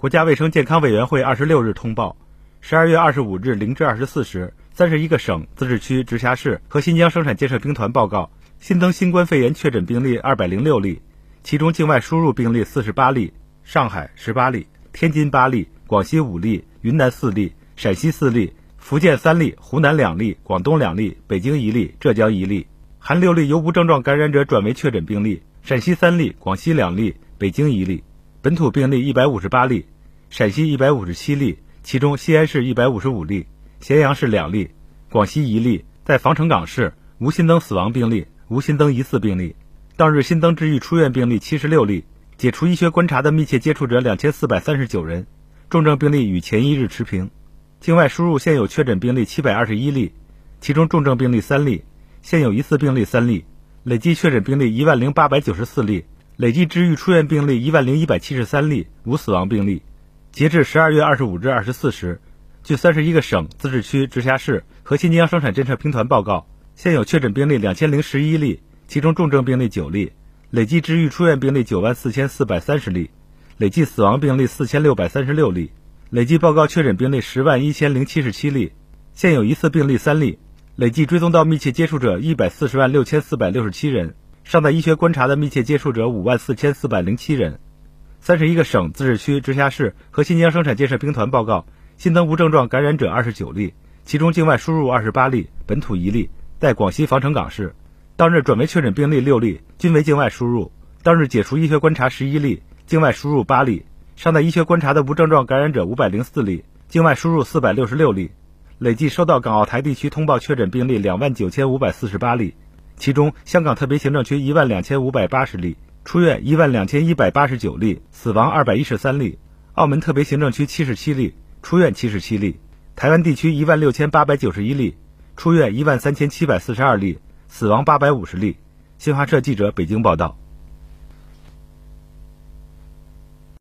国家卫生健康委员会二十六日通报，十二月二十五日零至二十四时，三十一个省、自治区、直辖市和新疆生产建设兵团报告新增新冠肺炎确诊病例二百零六例，其中境外输入病例四十八例，上海十八例，天津八例，广西五例，云南四例，陕西四例，福建三例，湖南两例，广东两例，北京一例，浙江一例，含六例由无症状感染者转为确诊病例，陕西三例，广西两例，北京一例。本土病例一百五十八例，陕西一百五十七例，其中西安市一百五十五例，咸阳市两例，广西一例，在防城港市无新增死亡病例，无新增疑似病例。当日新增治愈出院病例七十六例，解除医学观察的密切接触者两千四百三十九人，重症病例与前一日持平。境外输入现有确诊病例七百二十一例，其中重症病例三例，现有疑似病例三例，累计确诊病例一万零八百九十四例。累计治愈出院病例一万零一百七十三例，无死亡病例。截至十二月二十五日二十四时，据三十一个省、自治区、直辖市和新疆生产建设兵团报告，现有确诊病例两千零十一例，其中重症病例九例，累计治愈出院病例九万四千四百三十例，累计死亡病例四千六百三十六例，累计报告确诊病例十万一千零七十七例，现有疑似病例三例，累计追踪到密切接触者一百四十万六千四百六十七人。尚在医学观察的密切接触者五万四千四百零七人，三十一个省、自治区、直辖市和新疆生产建设兵团报告新增无症状感染者二十九例，其中境外输入二十八例，本土一例，在广西防城港市。当日转为确诊病例六例，均为境外输入。当日解除医学观察十一例，境外输入八例。尚在医学观察的无症状感染者五百零四例，境外输入四百六十六例。累计收到港澳台地区通报确诊病例两万九千五百四十八例。其中，香港特别行政区一万两千五百八十例，出院一万两千一百八十九例，死亡二百一十三例；澳门特别行政区七十七例，出院七十七例；台湾地区一万六千八百九十一例，出院一万三千七百四十二例，死亡八百五十例。新华社记者北京报道。